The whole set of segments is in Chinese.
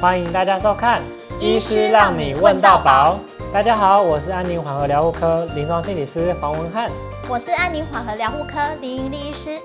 欢迎大家收看《医师让你问到饱》。大家好，我是安宁缓和疗护科临床心理师黄文汉。我是安宁缓和疗护科林盈丽医师。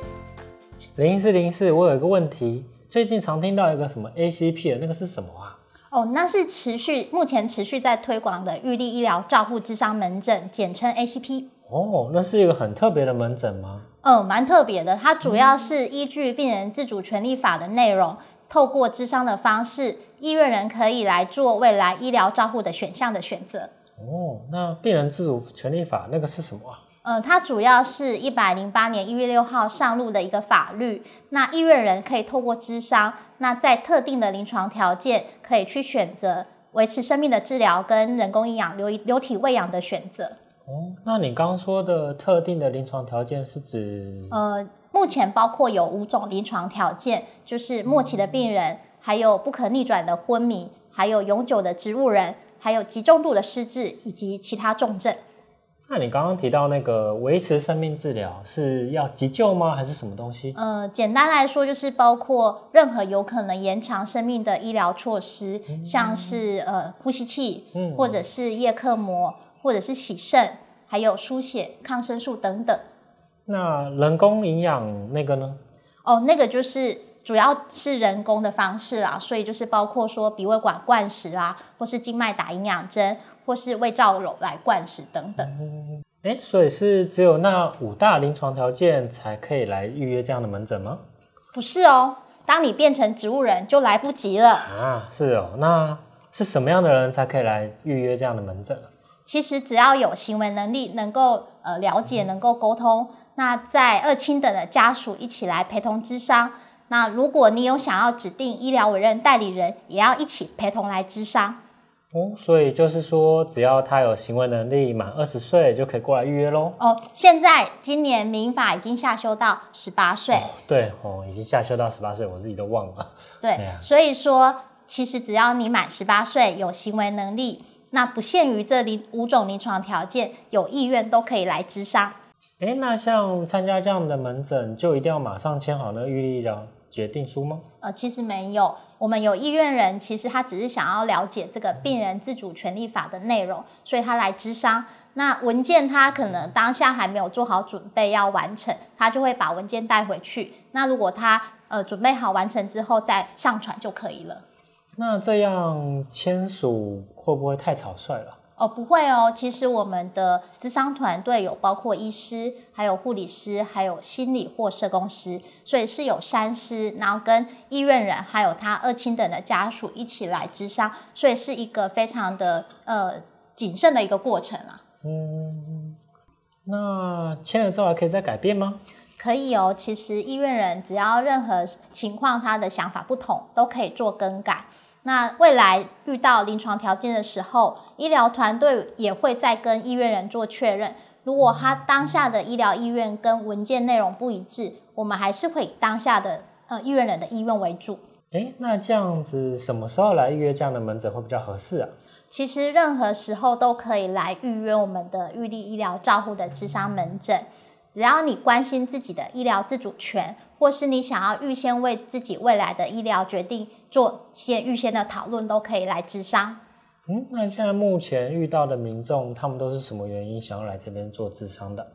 林医师，林医师，我有一个问题，最近常听到一个什么 ACP 的那个是什么啊？哦，那是持续目前持续在推广的预立医疗照护智商门诊，简称 ACP。哦，那是一个很特别的门诊吗？嗯，蛮特别的。它主要是依据病人自主权利法的内容，嗯、透过智商的方式，医院人可以来做未来医疗照护的选项的选择。哦，那病人自主权利法那个是什么啊？嗯，它主要是一百零八年一月六号上路的一个法律。那医院人可以透过智商，那在特定的临床条件，可以去选择维持生命的治疗跟人工营养流流体喂养的选择。哦，那你刚刚说的特定的临床条件是指？呃，目前包括有五种临床条件，就是末期的病人，还有不可逆转的昏迷，还有永久的植物人。还有极重度的失智以及其他重症。那你刚刚提到那个维持生命治疗是要急救吗？还是什么东西？呃，简单来说就是包括任何有可能延长生命的医疗措施，嗯、像是呃呼吸器，嗯，或者是叶克膜，或者是洗肾，还有输血、抗生素等等。那人工营养那个呢？哦，那个就是。主要是人工的方式啦，所以就是包括说鼻胃管灌食啊，或是静脉打营养针，或是胃造瘘来灌食等等。哎、欸，所以是只有那五大临床条件才可以来预约这样的门诊吗？不是哦，当你变成植物人就来不及了啊。是哦，那是什么样的人才可以来预约这样的门诊？其实只要有行为能力，能够呃了解，能够沟通，那在二亲等的家属一起来陪同咨商。那如果你有想要指定医疗委任代理人，也要一起陪同来咨商。哦，所以就是说，只要他有行为能力，满二十岁就可以过来预约喽。哦，现在今年民法已经下修到十八岁。对哦，已经下修到十八岁，我自己都忘了。对，哎、所以说其实只要你满十八岁，有行为能力，那不限于这里五种临床条件，有意愿都可以来咨商。哎，那像参加这样的门诊，就一定要马上签好那个预立医疗决定书吗？呃，其实没有，我们有意愿人，其实他只是想要了解这个病人自主权利法的内容，所以他来咨商。那文件他可能当下还没有做好准备要完成，他就会把文件带回去。那如果他呃准备好完成之后再上传就可以了。那这样签署会不会太草率了？哦，不会哦。其实我们的咨商团队有包括医师、还有护理师、还有心理或社工师，所以是有三师，然后跟医院人还有他二亲等的家属一起来咨商，所以是一个非常的呃谨慎的一个过程啊。嗯，那签了之后还可以再改变吗？可以哦。其实医院人只要任何情况他的想法不同，都可以做更改。那未来遇到临床条件的时候，医疗团队也会再跟医院人做确认。如果他当下的医疗意愿跟文件内容不一致，我们还是会以当下的呃医院人的意愿为主。诶，那这样子什么时候来预约这样的门诊会比较合适啊？其实任何时候都可以来预约我们的预立医疗照护的智商门诊。只要你关心自己的医疗自主权，或是你想要预先为自己未来的医疗决定做先预先的讨论，都可以来咨商。嗯，那现在目前遇到的民众，他们都是什么原因想要来这边做咨商的？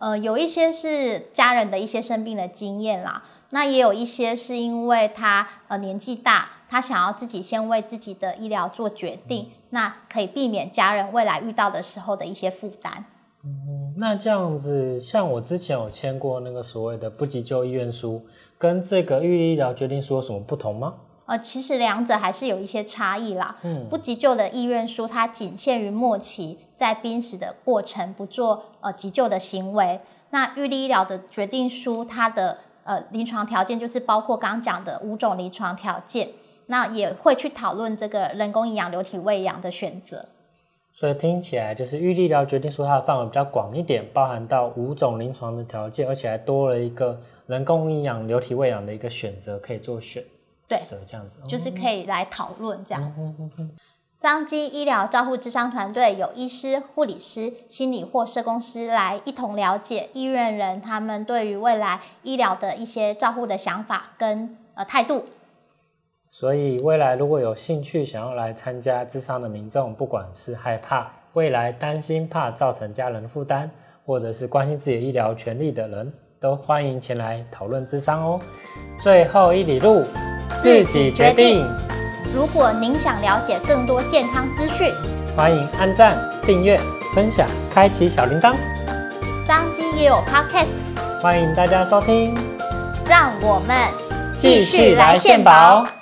呃，有一些是家人的一些生病的经验啦，那也有一些是因为他呃年纪大，他想要自己先为自己的医疗做决定，嗯、那可以避免家人未来遇到的时候的一些负担。嗯，那这样子，像我之前有签过那个所谓的不急救意愿书，跟这个预立医疗决定书有什么不同吗？呃，其实两者还是有一些差异啦。嗯，不急救的意愿书，它仅限于末期，在濒死的过程不做呃急救的行为。那预立医疗的决定书，它的呃临床条件就是包括刚刚讲的五种临床条件，那也会去讨论这个人工营养流体喂养的选择。所以听起来就是预立医疗决定书，它的范围比较广一点，包含到五种临床的条件，而且还多了一个人工营养流体喂养的一个选择可以做选。对，这样子就是可以来讨论这样。张基医疗照护智商团队有医师、护理师、心理或社工师来一同了解医院人他们对于未来医疗的一些照护的想法跟呃态度。所以未来如果有兴趣想要来参加智商的民众，不管是害怕未来担心怕造成家人负担，或者是关心自己的医疗权利的人，都欢迎前来讨论智商哦。最后一里路，自己决定。如果您想了解更多健康资讯，欢迎按赞、订阅、分享、开启小铃铛。张基也有 Podcast，欢迎大家收听。让我们继续来献宝。